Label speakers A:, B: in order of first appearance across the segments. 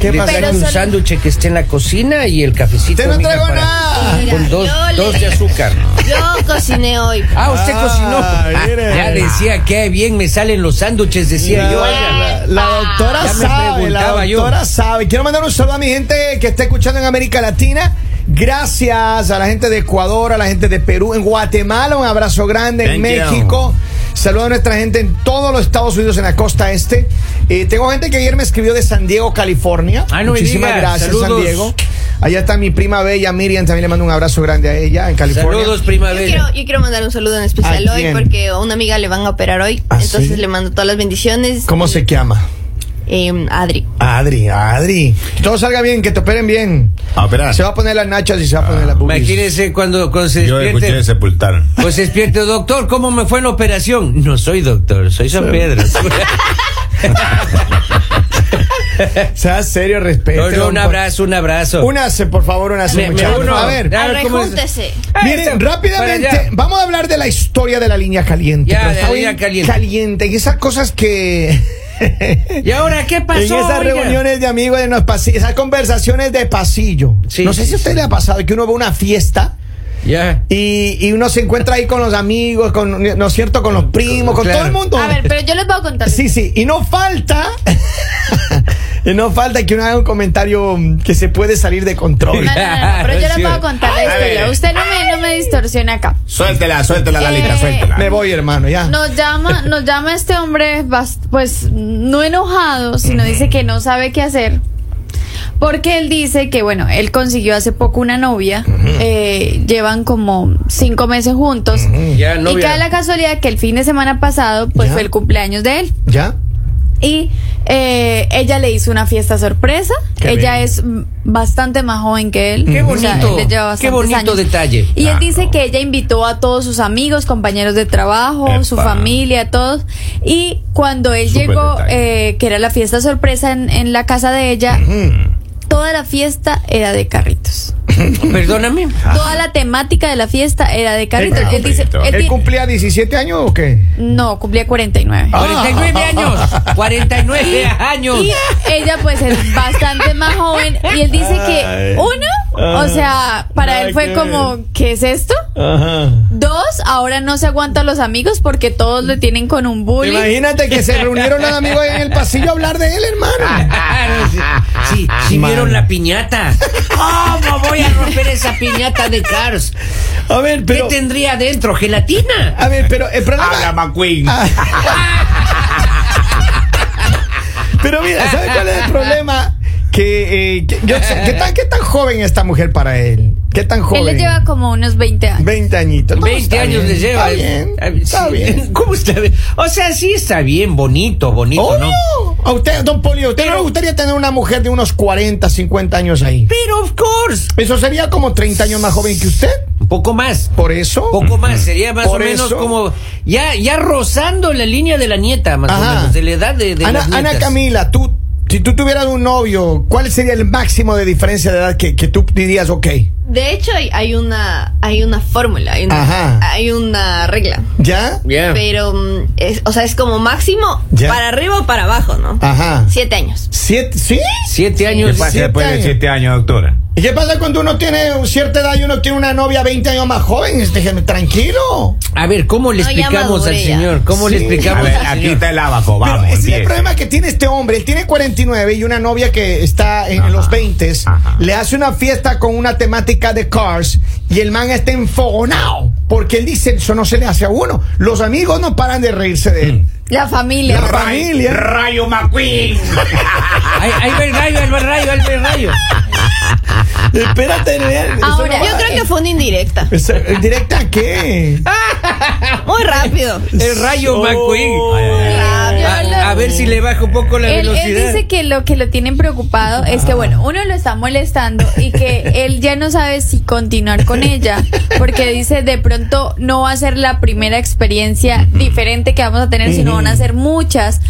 A: ¿Qué
B: le
A: pasa?
B: un
C: solo-
B: sándwich que esté en la cocina y el cafecito.
A: Te no traigo
B: para-
A: nada.
B: Con dos,
C: le-
B: dos de azúcar.
C: Yo cociné hoy.
B: Ah, usted
A: Ah,
B: cocinó.
A: mire.
B: Ya decía que bien me salen los sándwiches, decía yo.
A: La, la doctora
B: Ya
A: sabe, la
B: yo.
A: doctora sabe. Quiero mandar un saludo a mi gente que está escuchando en América Latina. Gracias a la gente de Ecuador, a la gente de Perú, en Guatemala, un abrazo grande, en
D: you.
A: Saludo a nuestra gente en todos los Estados Unidos, en la costa este. Eh, tengo gente que ayer me escribió de San Diego, California.
B: Ay, no me
A: Muchísimas gracias,
B: Saludos.
A: San Diego. Allá está mi prima Bella, Miriam, también le mando un abrazo grande a ella en California.
B: Saludos,
C: Yo
B: primavera.
C: quiero, yo quiero mandar un saludo en especial
A: ¿A
C: hoy porque a una amiga le van a operar hoy.
A: ¿Ah,
C: entonces
A: sí?
C: le mando todas las bendiciones.
A: ¿Cómo se llama?
C: Eh, Adri.
A: Adri, Adri. Que todo salga bien, que te operen bien.
D: A operar.
A: Se va a poner las nachas y se va a poner las boobies.
B: Imagínese cuando, cuando se
D: Yo escuché
B: despierte.
D: sepultar.
B: Pues se despierte, doctor, ¿cómo me fue la operación? No soy doctor, soy San Pedro.
A: Sea serio, respeto.
B: No, no, un abrazo, un abrazo.
A: Únase, por favor, únase,
B: Me- me
A: muchachos.
B: uno.
A: A ver,
B: ¿cómo es?
C: Arrejúntese.
B: Ah,
A: miren, rápidamente, vamos a hablar de la historia de la línea caliente.
B: Ya,
A: pero
B: de
A: está
B: la línea caliente.
A: Caliente, y esas cosas que...
B: ¿Y ahora qué pasó?
A: en esas
B: oiga?
A: reuniones de amigos, de los pasillos, esas conversaciones de pasillo.
B: Sí,
A: no sé
B: sí,
A: si a usted
B: sí.
A: le ha pasado que uno va a una fiesta y, y uno se encuentra ahí con los amigos, con, ¿no es cierto? Con los primos, con
B: Claro.
A: todo el mundo.
E: A ver, pero yo les voy a contar.
A: Sí, sí, y no falta, y no falta que uno haga un comentario que se puede salir de control.
E: No, no, no, no, pero yo voy a contar la
D: A
E: historia. Usted no me, no me distorsione acá.
D: Suéltela, suéltela, Lalita,
E: Eh,
D: suéltela.
A: Me voy, hermano, ya.
E: Nos llama, nos llama este hombre, pues no enojado, sino dice que no sabe qué hacer. Porque él dice que, bueno, él consiguió hace poco una novia, eh, llevan como cinco meses juntos.
B: Ya,
E: Y cae la casualidad que el fin de semana pasado, pues
A: Ya.
E: fue el cumpleaños de él.
A: ¿Ya?
E: Y eh, ella le hizo una fiesta sorpresa.
A: Qué
E: ella
A: bien.
E: es bastante más joven que él.
B: Qué
E: O sea,
B: bonito,
E: él le lleva
B: qué
E: bastantes
B: bonito
E: años.
B: detalle.
E: Y él dice que ella invitó a todos sus amigos, compañeros de trabajo, su familia, todos. Y cuando él llegó, eh, que era la fiesta sorpresa en, en la casa de ella, toda la fiesta era de carritos.
B: Perdóname.
E: Toda la temática de la fiesta era de carritos. Él dice, él
A: ¿Él cumplía 17 años o qué?
E: no, cumplía 49.
A: Ah.
B: 49 años. 49 años.
E: Y ella pues es bastante más joven y él dice que uno, o sea, para
A: Nada
E: él fue
A: que
E: como,
A: ver.
E: ¿qué es esto?
A: Ajá.
E: Dos, ahora no se aguanta a los amigos porque todos le tienen con un bullying.
A: Imagínate que se reunieron los amigos en el pasillo a hablar de él, hermano.
B: Claro, sí, sí, sí
A: Man.
B: vieron la piñata. ¿Cómo voy a romper esa piñata de Cars?
A: A ver, pero.
B: ¿Qué tendría adentro? ¿Gelatina?
A: A ver, pero el problema.
D: Habla, McQueen.
A: Pero mira, ¿sabes cuál es el problema? Que, eh, que yo sé- ¿qué, tan, ¿qué tan joven es esta mujer para él? ¿Qué tan
E: Él
A: joven?
E: le lleva como unos 20 años.
A: 20 añitos. No,
B: 20
A: está
B: años
A: bien,
B: le lleva.
A: Está bien. Está
B: sí.
A: bien.
B: ¿Cómo está bien? O sea, sí está bien, bonito, bonito,
A: Oh,
B: ¿no?
A: A usted, don Poli, ¿a usted no le gustaría tener una mujer de unos 40, 50 años ahí?
B: Pero, of course.
A: Eso sería como 30 años más joven que usted.
B: Un poco más.
A: Por eso.
B: Poco más, sería más
A: Por
B: o menos
A: eso.
B: como ya ya rozando la línea de la nieta, más o
A: Ajá.
B: menos, de la edad de, de
A: Ana,
B: las
A: Ana. Camila, tú, si tú tuvieras un novio, ¿cuál sería el máximo de diferencia de edad que, que tú dirías, ok?
C: De hecho, hay, hay una hay una fórmula, hay una,
A: Ajá.
C: hay una regla.
A: ¿Ya?
B: Ya.
C: Pero, mm, es, o sea, es como máximo
A: Ya.
C: para arriba o para abajo, ¿no?
A: Ajá.
C: Siete años.
A: ¿Siete? ¿Sí?
B: Siete
D: ¿Qué
B: años.
D: pasa
A: siete
D: después de
A: años.
D: 7 años, doctora?
A: ¿Y qué pasa cuando uno tiene cierta edad y uno tiene una novia 20 años más joven? Déjeme tranquilo.
B: A ver, ¿cómo le
C: No,
B: explicamos al señor? ¿Cómo le
A: Sí.
D: A
B: explicamos
D: ver,
B: al
D: aquí
B: señor?
D: está el abaco,
A: Pero
D: vamos.
A: ese es el problema que tiene este hombre. Él tiene 49 y una novia que está en
D: Ajá.
A: los 20.
D: Ajá.
A: Le hace una fiesta con una temática de cars y el man está enfogonado. Porque él dice, eso no se le hace a uno. Los amigos no paran de reírse de él.
E: La familia.
A: La familia.
D: Rayo McQueen.
B: Va el rayo, ahí va el rayo, ahí va el rayo.
A: Espérate,
E: Ahora,
A: no
C: Yo creo que fue una indirecta.
A: Eso- ¿Directa a qué?
C: Muy rápido.
B: El rayo
A: Oh.
B: McQueen. A, a ver si le baja un poco la
E: Él, él
B: velocidad.
E: dice que lo que lo tienen preocupado es que, bueno, uno lo está molestando y que él ya no sabe si continuar con ella, porque dice de pronto no va a ser la primera experiencia diferente que vamos a tener, sino van a ser muchas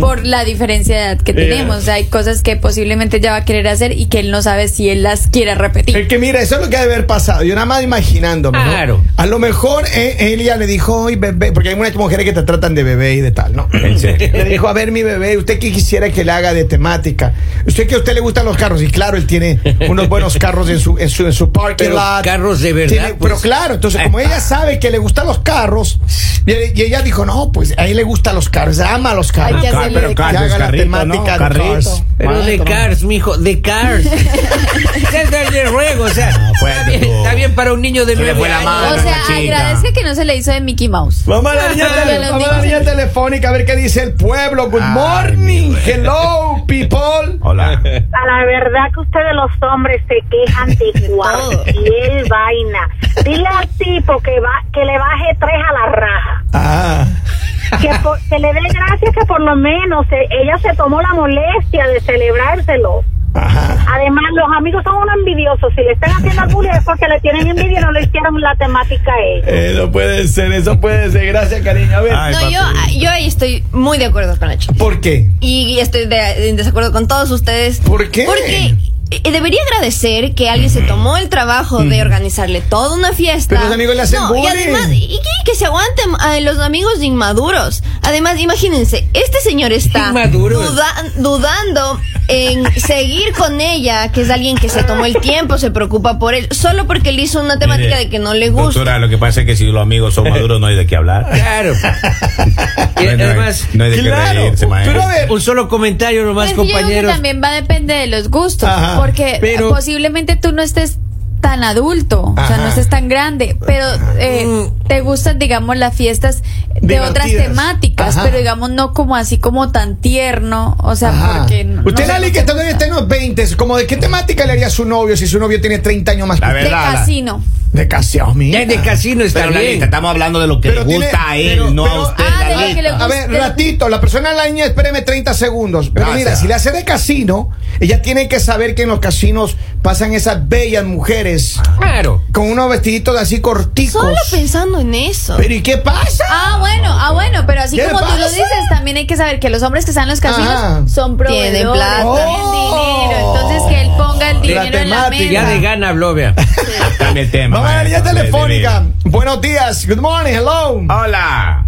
E: por la diferencia de edad que tenemos. O sea, hay cosas que posiblemente ella va a querer hacer y que él no sabe si él las quiere repetir.
A: Es que mira, eso es lo que debe haber pasado. Yo nada más imaginándome. ¿no?
B: Claro.
A: A lo mejor eh, ella le dijo, ay, bebé, porque hay muchas mujeres que te tratan de bebé y de tal, ¿no? Le dijo, a ver, mi bebé, ¿usted qué quisiera que le haga de temática? ¿Usted que a usted le gustan los carros? Y claro, él tiene unos buenos carros en su, en su, en su parking
B: Pero
A: lot.
B: carros de verdad,
A: Tiene-
B: pues.
A: Pero claro, entonces como ella sabe que le gustan los carros, y, y ella dijo, no, pues a él le gustan los carros, ama los carros.
E: Hay que
D: pero
E: de
D: carro
A: Que
D: es
A: haga la
D: carrito, ¿no?
A: temática de cars.
B: Pero de
A: Maestro.
B: Cars, mijo, de Cars. es de ruego, o sea,
D: No, pues,
B: está, bien, está bien para un niño de
D: Se
B: nueve
D: fue la
B: años.
D: mano.
E: O
D: la
E: sea,
D: chica.
E: agradezca que no se le hizo de Mickey Mouse.
A: Vamos a la línea, tele-
E: los
A: vamos a la
E: niños.
A: línea telefónica a ver qué dice el pueblo. Good
D: Ay,
A: morning. Hello, people.
D: Hola.
F: A la verdad que ustedes los hombres se quejan de cualquier vaina. Dile al tipo que va que le baje tres a la raja.
A: Ah.
F: Que, por- que le dé gracias que por lo menos eh, ella se tomó la molestia de celebrárselo.
A: Ajá.
F: Además, los amigos son unos envidiosos. Si le están haciendo bullying es porque le tienen envidia y no le hicieron la temática a ellos.
A: Eso puede ser, eso puede ser. Gracias, cariño. A ver.
D: Ay,
C: No, yo, yo ahí estoy muy de acuerdo con la chica.
A: ¿Por qué?
C: Y estoy de- en desacuerdo con todos ustedes.
A: ¿Por qué?
C: Porque eh, debería agradecer que alguien se tomó el trabajo de organizarle toda una fiesta.
A: Pero los amigos le hacen
C: no,
A: bullying.
C: Y además, y que, que se aguanten eh, los amigos inmaduros. Además, imagínense, este señor está duda- dudando en seguir con ella, que es alguien que se tomó el tiempo, se preocupa por él, solo porque le hizo una temática
D: Mire,
C: de que no le gusta.
D: Doctora, lo que pasa es que si los amigos son maduros no hay de qué hablar.
B: Claro. Y
D: No hay-
B: además,
D: no hay de qué reírse, maestro.
A: Pero a ver,
B: un solo comentario nomás,
E: Pues
B: compañeros.
E: también va a depender de los gustos,
A: Ajá,
E: porque
B: pero-
E: posiblemente tú no estés tan adulto, o sea, no estés tan grande, pero eh,
B: Mm.
E: te gustan, digamos, las fiestas de otras temáticas,
A: Ajá.
E: pero digamos no como así como tan tierno, o sea,
A: Ajá.
E: porque no-
A: Usted,
E: no
A: que está en los 20, como de qué temática le haría a su novio si su novio tiene 30 años más
D: La
A: que usted?
E: de
D: verdad,
E: casino.
A: De casi, oh, mira.
B: De casino está
D: Pero
B: bien.
D: estamos hablando de lo que
A: Pero
D: le
A: tiene-
D: gusta a él,
A: pero-
D: no
A: pero-
D: a usted.
E: Ah, de lo que le
D: lista.
A: A ver, ratito, la persona en la línea, espéreme 30 segundos. Pero
D: Gracias.
A: mira, si le hace de casino, ella tiene que saber que en los casinos pasan esas bellas mujeres
B: Claro.
A: con unos vestiditos así corticos.
C: Solo pensando en eso.
A: Pero ¿y qué pasa?
E: Ah, bueno, ah, bueno, pero así
A: ¿Qué
E: como tú lo dices, también hay que saber que los hombres que están en los casinos
A: Ajá.
E: son proveedores,
C: Tienen plata.
E: tienen
A: Oh.
E: Dinero, entonces que él ponga el
A: La
E: dinero en la
A: temática.
B: Ya
E: mesa.
B: de gana habló, vea.
D: Cambia el tema.
A: Vamos a la línea
D: maestro, de- de-
A: telefónica. Buenos días. Good morning. Hello.
D: Hola.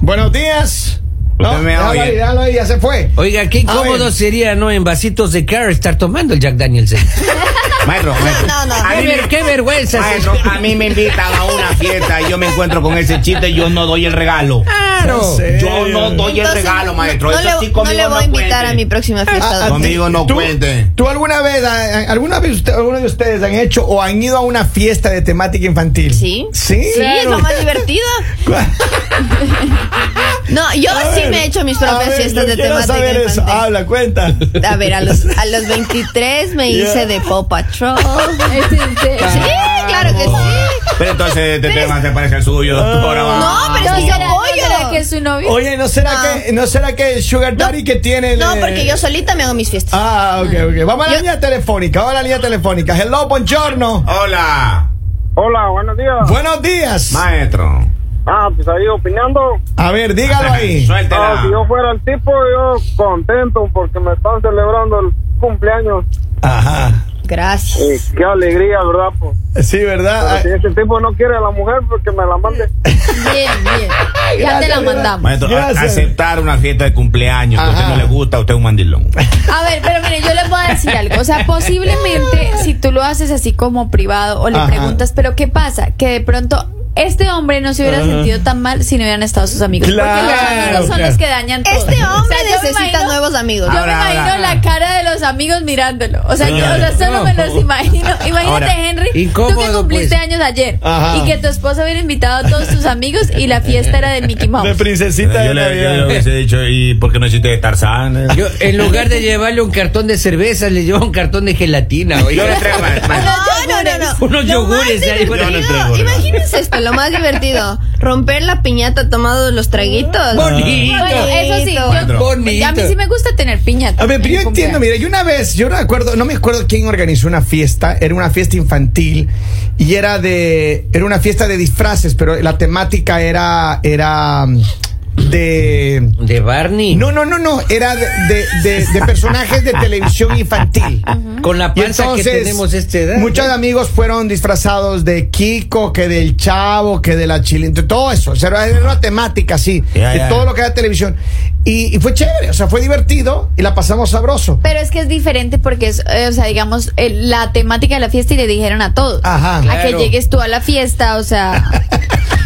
A: Buenos días.
D: Usted me
A: déjalo ahí, déjalo ahí, ya se fue.
B: Oiga, qué
A: A
B: incómodo
A: ver.
B: sería, ¿no? En vasitos de car estar tomando el Jack Daniels.
D: Maestro, maestro.
C: No, no.
D: A
B: Qué,
D: mí
B: ver-
D: me-
B: qué vergüenza.
D: Maestro, a mí me invitan a una fiesta y yo me encuentro con ese chiste y yo no doy el regalo.
B: Claro.
D: Yo no doy el regalo, maestro.
C: No,
D: Eso
C: le,
D: sí
C: no
D: conmigo
C: le voy a invitar
D: cuente.
C: a mi próxima fiesta.
A: Ah, ah.
D: Conmigo no
A: ¿Tú-
D: cuente.
A: ¿Tú alguna vez, alguna vez usted- alguno de ustedes han hecho o han ido a una fiesta de temática infantil?
C: Sí.
A: Sí.
C: Sí, es lo más divertido. No, yo
A: A
C: sí
A: ver,
C: me he hecho mis propias
A: ver,
C: fiestas de temática
A: saber eso.
C: infantil.
A: Habla, cuenta.
C: A ver, a los, a los 23 me
A: Yeah.
C: hice de Paw Patrol.
E: Es en serio.
C: Sí, claro que sí.
D: Pero entonces este
C: Pero
D: tema se parece al suyo, doctora.
C: No, pero es
E: ¿No
C: que yo
E: será, ¿no
C: apoyo.
E: que es su novio?
A: Oye, ¿no será,
C: No.
A: Que, ¿no será que el Sugar Daddy que tiene...
C: No, porque yo solita me hago mis fiestas.
A: Ah, ok, ok. Vamos a la
C: Yo-
A: línea telefónica. Vamos a la línea telefónica. Hello, buongiorno.
D: Hola,
G: Hola, buenos días.
A: Buenos días.
D: maestro.
G: Ah, pues ahí opinando.
A: A ver, dígalo ahí.
D: Suéltela.
G: Ah, si yo fuera el tipo, yo contento porque me están celebrando el cumpleaños.
A: Ajá.
C: Gracias.
G: Y qué alegría, ¿verdad? Pues,
A: Sí,
G: pero
A: ¿verdad?
G: si ese tipo no quiere a la mujer, pues que me la mande.
E: Bien, bien. Ya te la mandamos.
D: Maestro, aceptar una fiesta de cumpleaños que a usted no le gusta, usted es un mandilón.
E: A ver, pero mire, yo les voy a decir algo. O sea, posiblemente si tú lo haces así como privado o le
A: Ajá.
E: preguntas, pero ¿qué pasa? Que de pronto este hombre no se hubiera sentido tan mal si no hubieran estado sus amigos.
A: Claro,
E: porque los amigos son
A: claro.
E: los que dañan todo.
C: Este hombre
E: O sea,
C: necesita
E: imagino-
C: nuevos amigos.
E: Yo
D: Ahora,
E: me imagino
D: ahora.
E: la cara de los amigos mirándolo. O sea, yo, o sea
B: Claro.
E: solo me los imagino. Imagínate,
D: Ahora,
E: Henry, tú que cumpliste
B: pues.
E: años ayer
A: Ajá.
E: y que tu esposa hubiera invitado a todos tus amigos y la fiesta era de Mickey
A: De
E: Mouse.
A: princesita
D: yo,
A: de
D: le, yo le hubiese dicho, ¿y por qué no hiciste de Tarzán?
B: Yo, en lugar de llevarle un cartón de cerveza, le llevo un cartón de gelatina.
D: Yo le traigo,
C: no, no.
B: Unos
C: Lo
B: yogures ahí,
D: le traigo,
C: Imagínense esto, lo más divertido. Romper la piñata tomando los traguitos.
B: Bonito.
E: Bueno, eso sí, yo.
B: Bonito.
E: a mí sí me gusta tener piñata.
A: A ver, pero yo entiendo, mira, yo una vez, yo no me acuerdo, no me acuerdo quién organizó una fiesta, era una fiesta infantil y era de, era una fiesta de disfraces, pero la temática era, era, de
B: De Barney.
A: no, no, no, no, era de, de- de- de personajes de televisión infantil.
B: Con la panza que tenemos esta edad.
A: Muchos amigos fueron disfrazados de Kiko, que del Chavo, que de la Chilindra, todo eso. O sea, era una temática así,
D: Ya,
A: de todo lo que era televisión. Y, y fue chévere, o sea, fue divertido y la pasamos sabroso.
E: Pero es que es diferente porque es, eh, o sea, digamos, eh, la temática de la fiesta y le dijeron a todos.
A: Ajá.
E: A que llegues tú a la fiesta, o sea.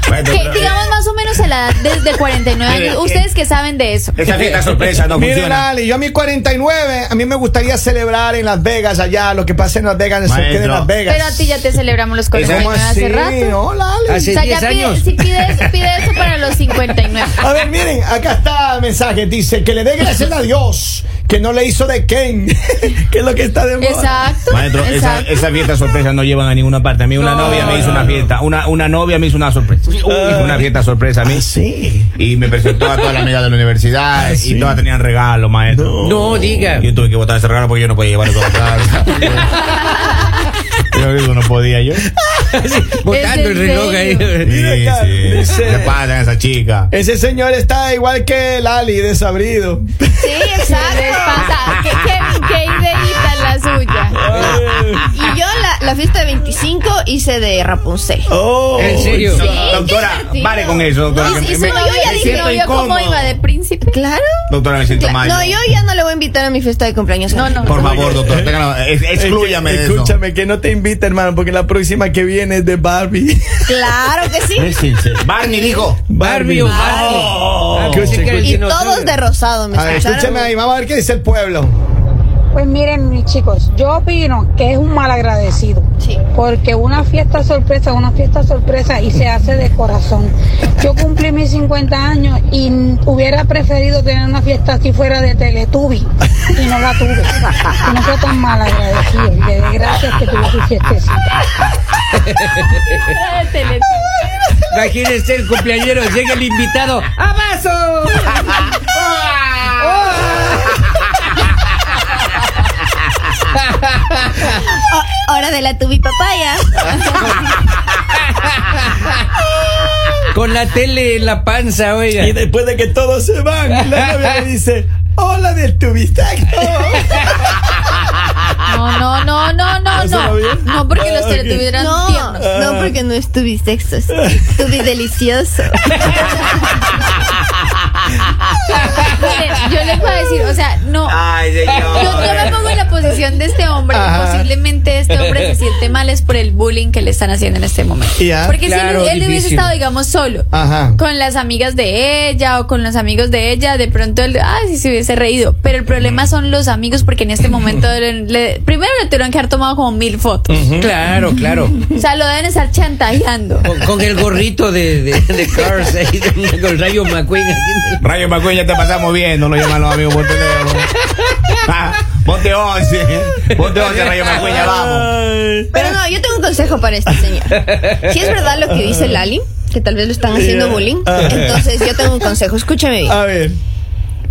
E: Que,
D: pero, eh,
E: digamos más o menos a la edad desde 49
D: Mire,
E: años.
D: eh,
E: Ustedes que saben de eso.
D: Esa fiesta sorpresa no
A: Miren,
D: funciona.
A: Ali, yo a mi 49, a mí me gustaría celebrar en Las Vegas allá, lo que pasa en Las Vegas, se quede en Las Vegas.
E: Pero a ti ya te celebramos los
A: ¿Cómo
E: 49 hace rato.
A: Hola.
B: Hace
E: O sea, ya
B: 10
E: pide,
B: años.
E: si pides, pide eso para los 59.
A: A ver, miren, acá está el mensaje. Dice que le dé gracias a Dios que no le hizo de Ken, que es lo que está de moda.
E: Exacto.
D: Maestro, esa,
E: exacto.
D: esa fiesta sorpresa no llevan a ninguna parte. A mí una
A: No,
D: novia me hizo una
A: no,
D: fiesta. Una, una novia me hizo una sorpresa. una fiesta sorpresa a mí.
A: Ah, sí.
D: Y me presentó a todas las amigas de la universidad.
A: Ah, sí.
D: Y todas tenían regalo, maestro.
B: No diga.
D: Yo tuve que botar ese regalo porque yo no podía llevarlo toda la casa. Yo eso no podía yo. Sí,
B: Botando el
E: ¿Es en
B: reloj ahí.
D: Sí.
A: dice-
D: ¿Qué pasa esa chica?
A: Ese señor está igual que Lali, desabrido.
C: Sí,
E: ¿Qué les pasa? ¿Qué, qué, qué ideita la suya?
C: Y yo la, fiesta de 25 hice de Rapunzel.
A: Oh.
B: ¿En serio?
C: Sí,
D: doctora, pare con eso, doctora.
C: No,
D: que
C: sí,
D: me-
C: no, yo ya dije,
D: siento
E: ¿No cómo
D: incómodo.
E: iba de príncipe?
C: Claro.
D: Doctora, me siento
C: Cla-
D: mal.
C: No, yo ya no le voy a invitar a mi fiesta de cumpleaños.
E: No, no.
D: Por favor, doctor, téngalo- ex- exclúyame de eso.
A: Escúchame, que no te invita, hermano, porque la próxima que viene es de Barbie.
C: Claro que sí.
D: Es sincero. Barney dijo.
B: Barbie o Barney.
A: Oh.
B: Ah,
C: Y todos de rosado, ¿me
A: A ver,
C: escucharon?
A: escúchame ahí, vamos a ver qué dice el pueblo.
H: Pues miren, mis chicos, yo opino que es un mal agradecido.
C: Sí.
H: Porque una fiesta sorpresa, una fiesta sorpresa y se hace de corazón. Yo cumplí mis 50 años y hubiera preferido tener una fiesta así fuera de Teletubby y no la tuve. Y no fue tan mal agradecido. Y le doy gracias que tuve su fiestecita.
B: Imagínese el cumpleañero, llega el invitado. ¡Abrazo!
C: Hora de la tubi papaya.
B: Con la tele en la panza, oiga.
A: Y después de que todos se van, la novia le dice, hola del tubistacto.
E: No, no, no, no, no,
A: ¿Eso
E: no.
A: no bien?
E: No, porque los
A: Ah,
C: No,
E: tiernos.
C: no, porque no es tubi sexo, es tubi delicioso.
E: Yo les voy a decir, o sea, no.
D: Ay, señor.
E: Yo, yo me pongo en la posición de este hombre.
A: Ajá.
E: Posiblemente este hombre se siente mal es por el bullying que le están haciendo en este momento. Porque
B: Claro,
E: si él, él hubiese estado, digamos, solo,
A: Ajá.
E: con las amigas de ella o con los amigos de ella, de pronto él, ay, sí se hubiese reído. Pero el problema son los amigos porque en este momento le- le- primero le tuvieron que haber tomado como mil fotos.
B: Claro, claro.
E: O sea, lo deben estar chantajeando.
B: Con, con el gorrito de, de, de Cars ahí, de- con Rayo McQueen.
D: Rayo McQueen, ya te pasamos bien. No lo llaman los amigos por teléfono. Ah, Ponte 11. Ponte 11, Rayo ya vamos.
C: Pero no, yo tengo un consejo para este señor. Si es verdad lo que dice Lali, que tal vez lo están haciendo bullying, entonces yo tengo un consejo. Escúchame bien.
A: A ver.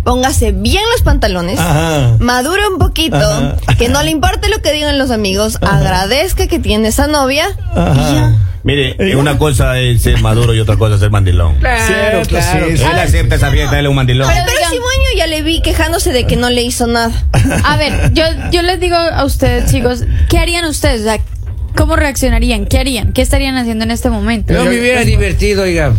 C: Póngase bien los pantalones.
A: Ajá.
C: Madure un poquito,
A: Ajá.
C: que no le importe lo que digan los amigos, agradezca que tiene esa novia
A: Ajá.
C: y ya.
D: Mire, eh, una cosa es ser maduro y otra cosa es ser mandilón.
B: Claro,
A: Cierto,
B: claro.
A: sí, sí.
D: Él acepta esa fiesta, él es un mandilón.
E: Pero digan-
C: próximo año ya le vi quejándose de que no le hizo nada.
E: A ver, yo, yo les digo a ustedes, chicos, ¿qué harían ustedes? O sea, ¿cómo reaccionarían? ¿Qué harían? ¿Qué estarían haciendo en este momento?
B: No me hubiera divertido, oiga.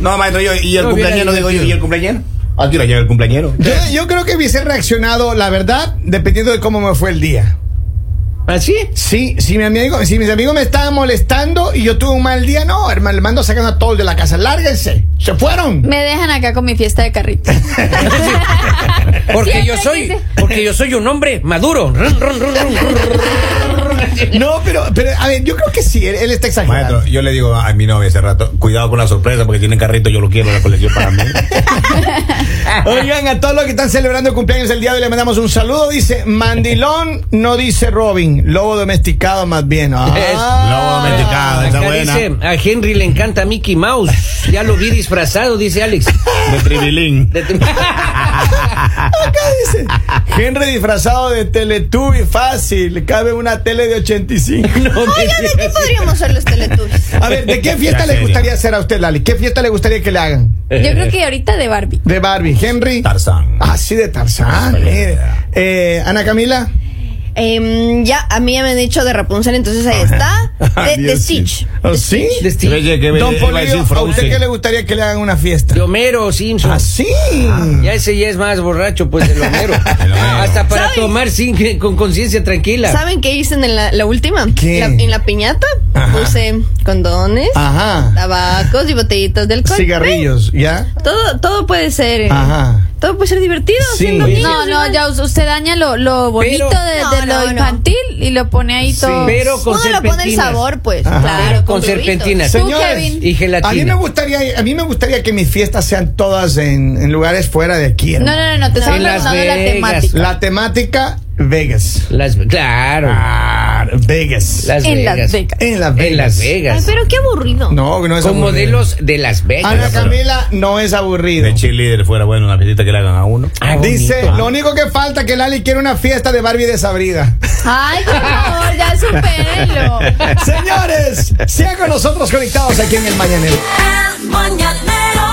D: No, maestro, yo, ¿y el
B: No
D: cumpleañero? Digo yo. ¿y el cumpleañero? ¿A ti llega el cumpleañero?
A: Yo, yo creo que hubiese reaccionado, la verdad, dependiendo de cómo me fue el día.
B: ¿Así?
A: Sí, si, mi amigo, si mis amigos me estaban molestando y yo tuve un mal día, no, hermano, le mando sacando a todos de la casa. Lárguense. Se fueron.
E: Me dejan acá con mi fiesta de carrito.
B: Porque
E: Siempre
B: yo soy, porque yo soy un hombre maduro. Run, run, run, run, run.
A: No, pero, pero, a ver, yo creo que sí, él, él está exagerando.
D: Maestro, yo le digo a mi novia hace rato, cuidado con la sorpresa porque tiene carrito, yo lo quiero, la colección para mí.
A: Oigan, a todos los que están celebrando el cumpleaños el día de hoy le mandamos un saludo. Dice, mandilón, no dice Robin, lobo domesticado más bien. Ah.
D: Lobo domesticado, esa
B: Acá
D: buena.
B: dice, a Henry le encanta Mickey Mouse. Ya lo vi disfrazado, dice Alex.
D: De tribilín.
B: De-
A: Acá dice, Henry disfrazado de Teletubby, fácil, cabe una tele de 85.
B: No, me
C: Oigan, ¿de qué podríamos ser los teletubbies?
A: A ver, ¿de qué fiesta le
D: serio.
A: gustaría hacer a usted, Lali? ¿Qué fiesta le gustaría que le hagan?
E: Yo creo que ahorita de Barbie.
A: De Barbie. Henry.
D: Tarzán.
A: Así de Tarzán. Eh, Ana Camila.
C: Em, ya, a mí ya me han dicho de Rapunzel, entonces ahí está. De, Stitch.
A: ¿Oh, sí?
B: De Steve.
D: Oye, que
A: Don
D: iba a decir
A: Polillo, ¿a usted qué le gustaría que le hagan una fiesta?
B: De Homero Simpson.
A: ¿Ah, sí?
B: Ya ese ya es más borracho, pues, Homero.
D: El Homero.
B: Hasta para
C: ¿Sabe?
B: tomar sin, con conciencia tranquila.
C: ¿Saben qué hice en la, la última?
A: ¿Qué?
C: La- en la piñata
A: Ajá.
C: puse condones,
A: Ajá.
C: tabacos y botellitas de alcohol.
A: Cigarrillos, ¿ya?
C: Todo, todo puede ser. eh,
A: Ajá.
C: Todo puede ser divertido.
A: Sí.
C: siendo niños,
E: No, no, ya us- usted daña lo, lo bonito
B: Pero-
E: de,
C: No,
E: de
C: no,
E: lo
C: no.
E: infantil y lo pone ahí
A: Sí.
E: todo.
B: Pero con
C: Uno le pone el sabor, pues.
A: Ajá.
C: Claro,
B: Pero con
C: con
B: serpentinas.
A: Señores,
E: Kevin.
B: Y gelatina.
A: A mí me gustaría, a mí me gustaría que mis fiestas sean todas en, en lugares fuera de aquí.
E: No, no, no, no, te estamos preguntando la temática.
A: La temática Vegas.
B: Las, claro.
A: Ah, Vegas.
B: Las
E: En
B: Vegas.
E: Las Vegas.
A: En Las Vegas.
B: En Las Vegas.
C: Ay, pero qué aburrido.
A: No, no es
B: Con
A: aburrido.
B: modelos de Las Vegas.
A: Ana Camila no es aburrido.
D: De cheerleader fuera bueno una visita que le hagan a uno.
B: Ah,
A: Dice,
B: bonito.
A: lo único que falta es que Lali quiere una fiesta de Barbie desabrida.
E: Ay, por favor, ya supérenlo.
A: Señores, sigan con nosotros conectados aquí en el Mañanero.
I: El mañanero